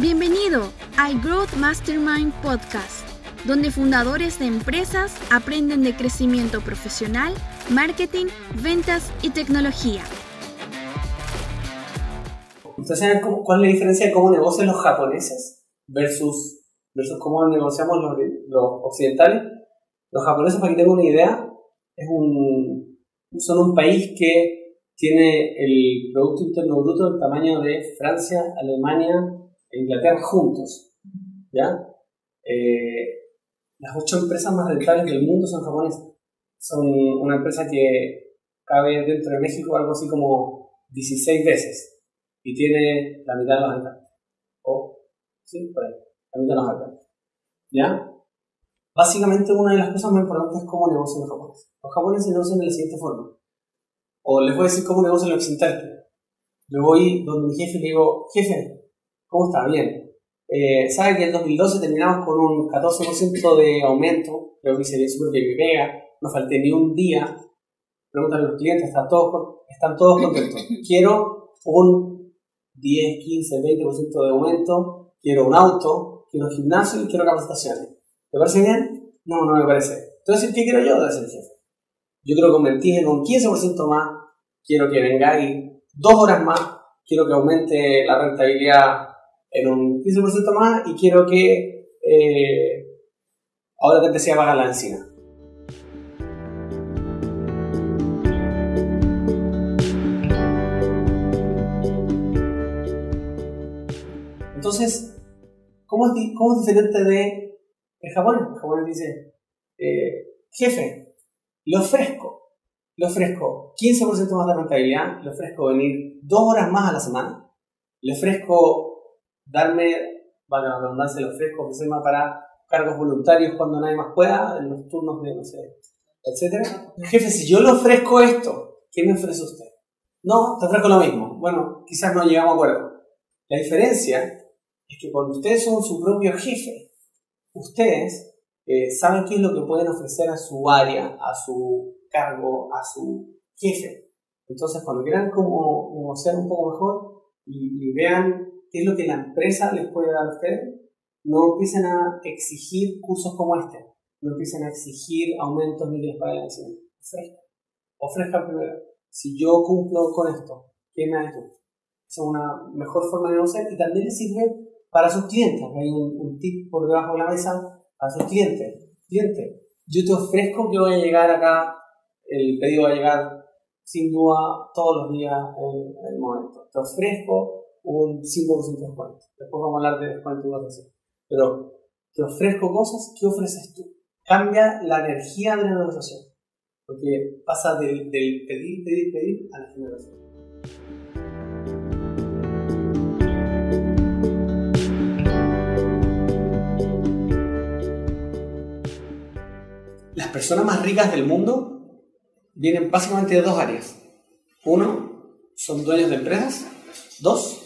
Bienvenido al Growth Mastermind Podcast, donde fundadores de empresas aprenden de crecimiento profesional, marketing, ventas y tecnología. ¿Ustedes saben cuál es la diferencia de cómo negocian los japoneses versus, versus cómo negociamos los, los occidentales? Los japoneses, para que tengan una idea, es un, son un país que tiene el Producto Interno Bruto del tamaño de Francia, Alemania, e Inglaterra juntos. ¿ya? Eh, las ocho empresas más rentables del mundo son japonesas. Son una empresa que cabe dentro de México algo así como 16 veces y tiene la mitad de los habitantes. O, sí, por ahí, la mitad de los habitantes. ¿Ya? Básicamente una de las cosas más importantes es cómo negocian los japoneses. Los japoneses negocian de la siguiente forma. O les voy a decir cómo negocian los occidentales. Yo voy donde mi jefe y le digo, jefe, ¿Cómo está? Bien. Eh, ¿Sabe que en 2012 terminamos con un 14% de aumento? Creo que se ve súper bien me pega. No falté ni un día. Preguntan a los clientes, ¿están todos, están todos contentos? Quiero un 10, 15, 20% de aumento. Quiero un auto. Quiero gimnasio y quiero capacitaciones. ¿Te parece bien? No, no me parece. Entonces, ¿qué quiero yo? de ese jefe. Yo quiero convertir en un 15% más. Quiero que vengáis dos horas más. Quiero que aumente la rentabilidad en un 15% más y quiero que eh, ahora te empecé a pagar la encina. Entonces, ¿cómo es, diferente de el japonés? El japonés dice, eh, jefe, le ofrezco, le ofrezco 15% más de rentabilidad, le ofrezco venir dos horas más a la semana, le ofrezco darme, para la redundancia, lo ofrezco, ofrecerme para cargos voluntarios cuando nadie más pueda, en los turnos de, no sé, etcétera. Jefe, si yo le ofrezco esto, ¿qué me ofrece usted? No, te ofrezco lo mismo. Bueno, quizás no llegamos a acuerdo. La diferencia es que cuando ustedes son su propio jefe, ustedes eh, saben qué es lo que pueden ofrecer a su área, a su cargo, a su jefe. Entonces, cuando quieran como negociar un poco mejor y, y vean qué es lo que la empresa les puede dar a ustedes, no empiecen a exigir cursos como este, no empiecen a exigir aumentos ni les paguen la. Ofrezcan primero. Si yo cumplo con esto, ¿qué me da tú? Es una mejor forma de negociar y también les sirve para sus clientes. Hay un, un tip por debajo de la mesa para sus clientes. Cliente, yo te ofrezco que voy a llegar acá, el pedido va a llegar sin duda todos los días en el momento. Te ofrezco un 5% de descuento. Después vamos a hablar de descuento y así. Pero te ofrezco cosas, ¿qué ofreces tú? Cambia la energía de la negociación. Porque pasa del pedir, pedir, pedir a la generación. Las personas más ricas del mundo vienen básicamente de dos áreas. Uno, son dueños de empresas. Dos,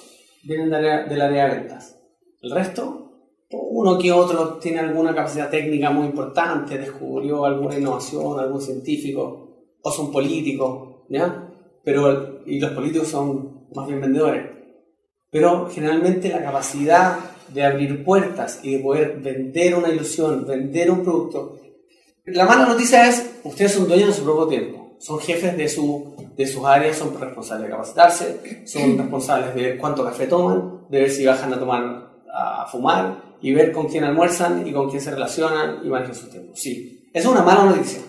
vienen del área de ventas. El resto, uno que otro tiene alguna capacidad técnica muy importante, descubrió alguna innovación, algún científico, o son políticos, ¿ya? Pero, y los políticos son más bien vendedores. Pero generalmente la capacidad de abrir puertas y de poder vender una ilusión, vender un producto. La mala noticia es, ustedes son dueños de su propio tiempo son jefes de, su, de sus áreas, son responsables de capacitarse, son responsables de cuánto café toman, de ver si bajan a tomar, a fumar y ver con quién almuerzan y con quién se relacionan y manejan su tiempo. Sí, eso es una mala noticia.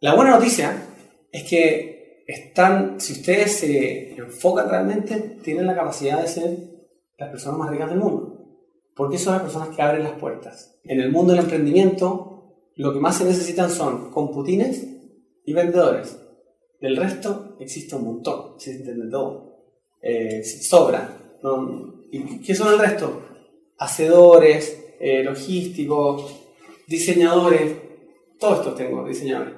La buena noticia es que están, si ustedes se enfocan realmente, tienen la capacidad de ser las personas más ricas del mundo. Porque son las personas que abren las puertas. En el mundo del emprendimiento, lo que más se necesitan son computines y vendedores. Del resto existe un montón, existen de todo. Eh, sobran. ¿Y qué son el resto? Hacedores, eh, logísticos, diseñadores, todos estos tengo, diseñadores.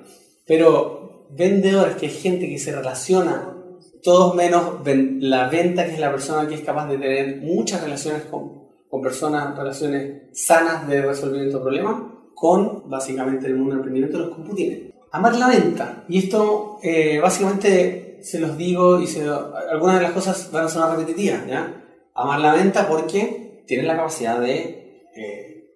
Pero vendedores, que es gente que se relaciona, todos menos la venta, que es la persona que es capaz de tener muchas relaciones con, con personas, relaciones sanas de resolvimiento de problemas, con básicamente el mundo del emprendimiento los computines amar la venta. Y esto eh, básicamente se los digo y algunas de las cosas van a sonar repetitivas. Amar la venta porque tienen la capacidad de eh,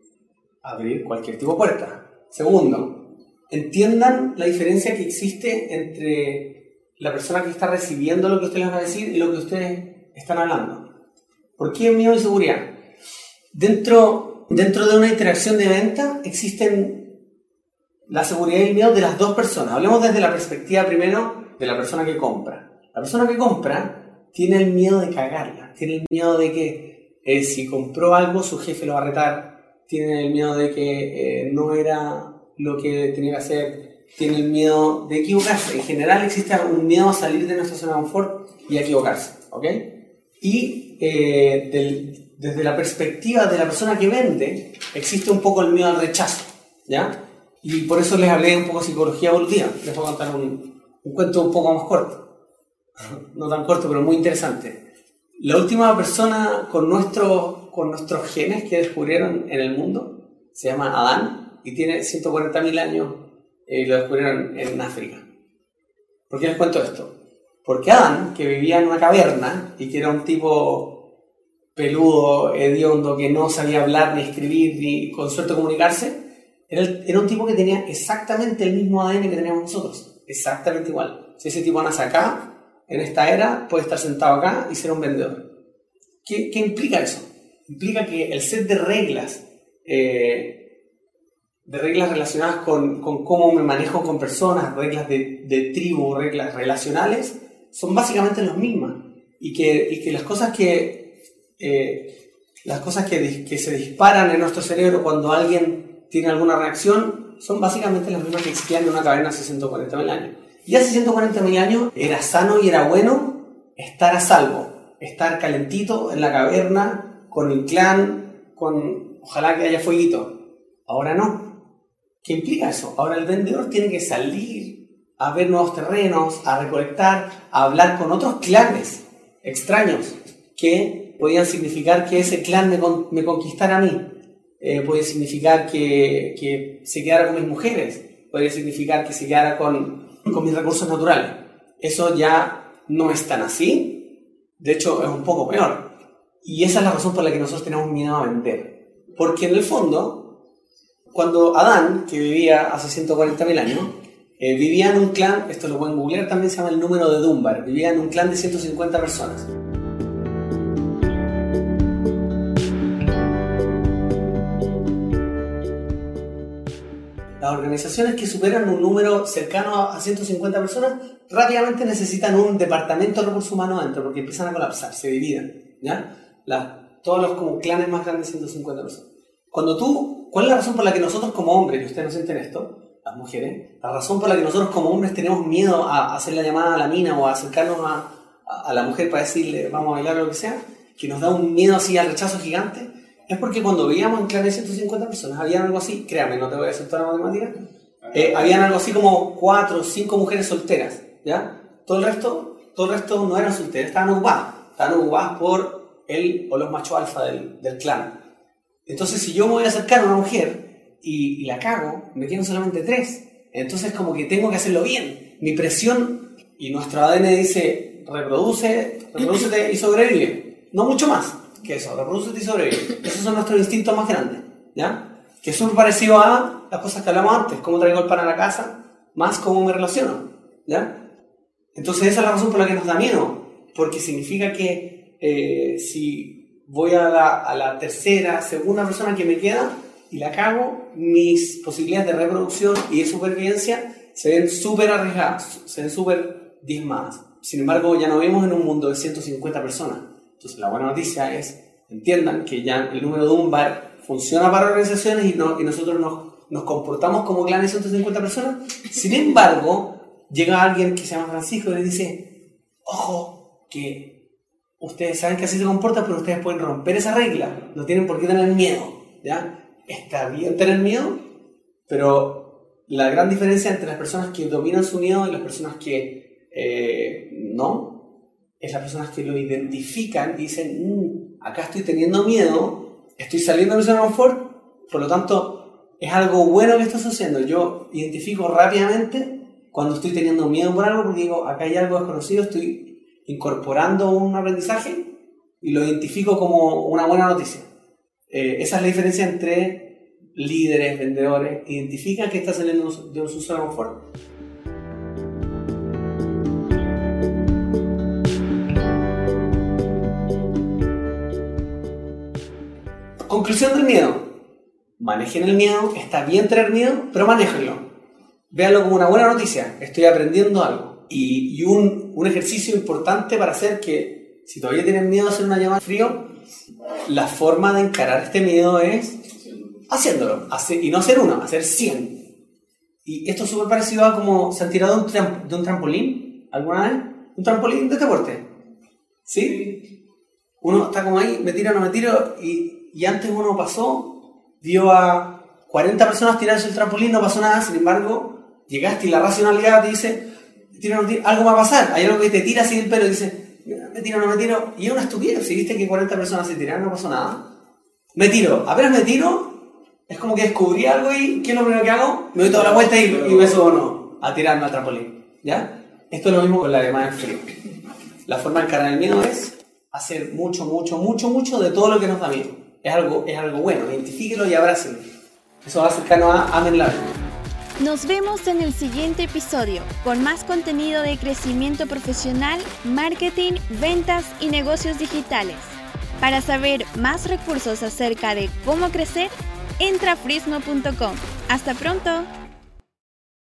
abrir cualquier tipo de puerta. Segundo, entiendan la diferencia que existe entre la persona que está recibiendo lo que usted les va a decir y lo que ustedes están hablando. ¿Por qué miedo y seguridad? Dentro, dentro de una interacción de venta existen la seguridad y el miedo de las dos personas. Hablemos desde la perspectiva primero de la persona que compra. La persona que compra tiene el miedo de cagarla, tiene el miedo de que eh, si compró algo su jefe lo va a retar, tiene el miedo de que eh, no era lo que tenía que hacer, tiene el miedo de equivocarse. En general existe un miedo a salir de nuestra zona de confort y a equivocarse, ¿ok? Y eh, desde la perspectiva de la persona que vende, existe un poco el miedo al rechazo, ¿ya? Y por eso les hablé un poco de psicología evolutiva. Les voy a contar un, un cuento un poco más corto. No tan corto, pero muy interesante. La última persona con, nuestro, con nuestros genes que descubrieron en el mundo se llama Adán y tiene 140.000 años y eh, lo descubrieron en África. ¿Por qué les cuento esto? Porque Adán, que vivía en una caverna y que era un tipo peludo, hediondo, que no sabía hablar ni escribir ni con suerte comunicarse, era, un tipo que tenía exactamente el mismo ADN que teníamos nosotros. Exactamente igual. Si ese tipo nace acá, en esta era, puede estar sentado acá y ser un vendedor. ¿Qué, qué implica eso? Implica que el set de reglas, eh, de reglas relacionadas con, con, cómo me manejo con personas, reglas de, de tribu, reglas relacionales, son básicamente las mismas. Y que, y que las cosas que, eh, las cosas que, que se disparan en nuestro cerebro cuando alguien tiene alguna reacción, son básicamente las mismas que existían en una caverna hace 140.000 años. Y hace 140.000 años era sano y era bueno estar a salvo, estar calentito en la caverna, con el clan, con ojalá que haya fueguito. Ahora no. ¿Qué implica eso? Ahora el vendedor tiene que salir a ver nuevos terrenos, a recolectar, a hablar con otros clanes extraños que podían significar que ese clan me, me conquistara a mí eh, puede significar que, que, se quedara con mis mujeres, puede significar que se quedara con, con mis recursos naturales. Eso ya no es tan así, de hecho es un poco peor. Y esa es la razón por la que nosotros tenemos miedo a vender. Porque en el fondo, cuando Adán, que vivía hace 140.000 años, eh, vivía en un clan, esto lo pueden googlear, también se llama el número de Dunbar, vivía en un clan de 150 personas. Organizaciones que superan un número cercano a 150 personas rápidamente necesitan un departamento de recursos humanos adentro porque empiezan a colapsar, se dividen. ¿ya? todos los como clanes más grandes, 150 personas. Cuando tú, ¿cuál es la razón por la que nosotros como hombres, y ustedes no sienten esto, las mujeres, la razón por la que nosotros como hombres tenemos miedo a hacer la llamada a la mina o a acercarnos a, a, la mujer para decirle vamos a bailar o lo que sea, que nos da un miedo así al rechazo gigante, es porque cuando veíamos en clanes 150 personas, había algo así, créame, no te voy a hacer toda la matemática, eh, habían algo así como cuatro o cinco mujeres solteras, ¿ya? Todo el resto, todo el resto no eran solteras, estaban ocupadas, estaban ocupadas por él o los machos alfa del, del clan. Entonces, si yo me voy a acercar a una mujer y, y la cago, me quedan solamente tres. Entonces, como que tengo que hacerlo bien. Mi presión y nuestro ADN dice, reproduce, reproducete y sobrevive. No mucho más que eso, reproduce y sobrevive. Esos son nuestros instintos más grandes, ¿ya? Que es súper parecido a las cosas que hablamos antes, cómo traigo el pan a la casa, más cómo me relaciono, ¿ya? Entonces esa es la razón por la que nos da miedo, porque significa que eh, si voy a la, a la tercera, segunda persona que me queda y la cago, mis posibilidades de reproducción y de supervivencia se ven súper arriesgadas, se ven súper diezmadas. Sin embargo, ya no vivimos en un mundo de 150 personas, entonces, la buena noticia es, entiendan que ya el número de un bar funciona para organizaciones y, no, y nosotros nos, comportamos como clanes de 150 personas. Sin embargo, llega alguien que se llama Francisco y le dice, ojo, que ustedes saben que así se comporta, pero ustedes pueden romper esa regla. No tienen por qué tener miedo. ¿ya? Está bien tener miedo, pero la gran diferencia entre las personas que dominan su miedo y las personas que eh, no es las personas que lo identifican y dicen, mm, acá estoy teniendo miedo, estoy saliendo de mi zona de confort, por lo tanto, es algo bueno que está sucediendo. Yo identifico rápidamente cuando estoy teniendo miedo por algo, porque digo, acá hay algo desconocido, estoy incorporando un aprendizaje y lo identifico como una buena noticia. Eh, esa es la diferencia entre líderes, vendedores, identifican que está saliendo de un zona de confort. Conclusión del miedo. Manejen el miedo, está bien tener miedo, pero manéjenlo. Véanlo como una buena noticia, estoy aprendiendo algo. Y, un, un, ejercicio importante para hacer que, si todavía tienen miedo a hacer una llamada frío, la forma de encarar este miedo es haciéndolo. y no hacer uno, hacer 100. Y esto es súper parecido a como se han tirado de un trampolín alguna vez. Un trampolín de deporte. ¿Sí? Uno está como ahí, me tiro, no me tiro, y, y antes uno pasó, vio a 40 personas tirarse el trampolín, no pasó nada, sin embargo, llegaste y la racionalidad te dice, algo va a pasar. Hay algo que te tira así el pelo y dice, me tiro, no me tiro. Y es una estupidez. Si viste que 40 personas se tiraron, no pasó nada. Me tiro. Apenas me tiro, es como que descubrí algo y ¿qué es lo primero que hago? Me doy toda la vuelta y, me subo no, a tirarme al trampolín. ¿Ya? Esto es lo mismo con la llamada en frío. La forma de encarar el miedo es hacer mucho, mucho, mucho, mucho de todo lo que nos da miedo. Es algo, es algo bueno. Identifíquelo y abrácelo. Eso va cercano a Amen la nos vemos en el siguiente episodio con más contenido de crecimiento profesional, marketing, ventas y negocios digitales. Para saber más recursos acerca de cómo crecer, entra a frismo.com. Hasta pronto.